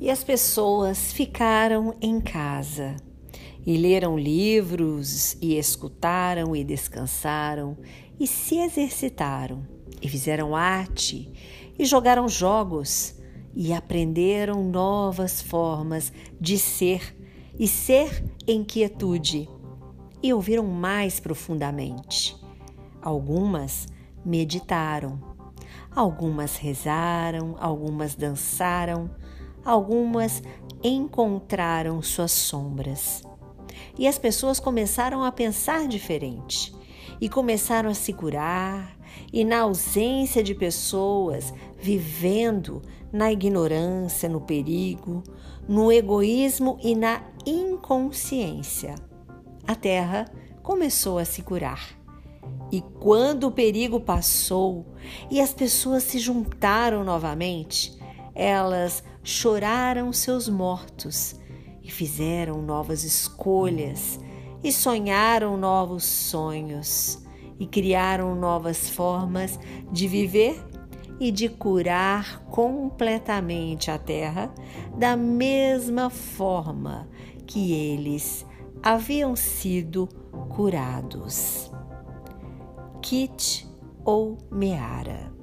E as pessoas ficaram em casa e leram livros e escutaram e descansaram e se exercitaram e fizeram arte e jogaram jogos e aprenderam novas formas de ser e ser em quietude e ouviram mais profundamente. Algumas meditaram, algumas rezaram, algumas dançaram, algumas encontraram suas sombras. E as pessoas começaram a pensar diferente e começaram a se curar, e na ausência de pessoas vivendo na ignorância, no perigo, no egoísmo e na inconsciência, a terra começou a se curar. E quando o perigo passou e as pessoas se juntaram novamente, elas choraram seus mortos e fizeram novas escolhas e sonharam novos sonhos e criaram novas formas de viver e de curar completamente a terra da mesma forma que eles haviam sido curados. Kit ou Meara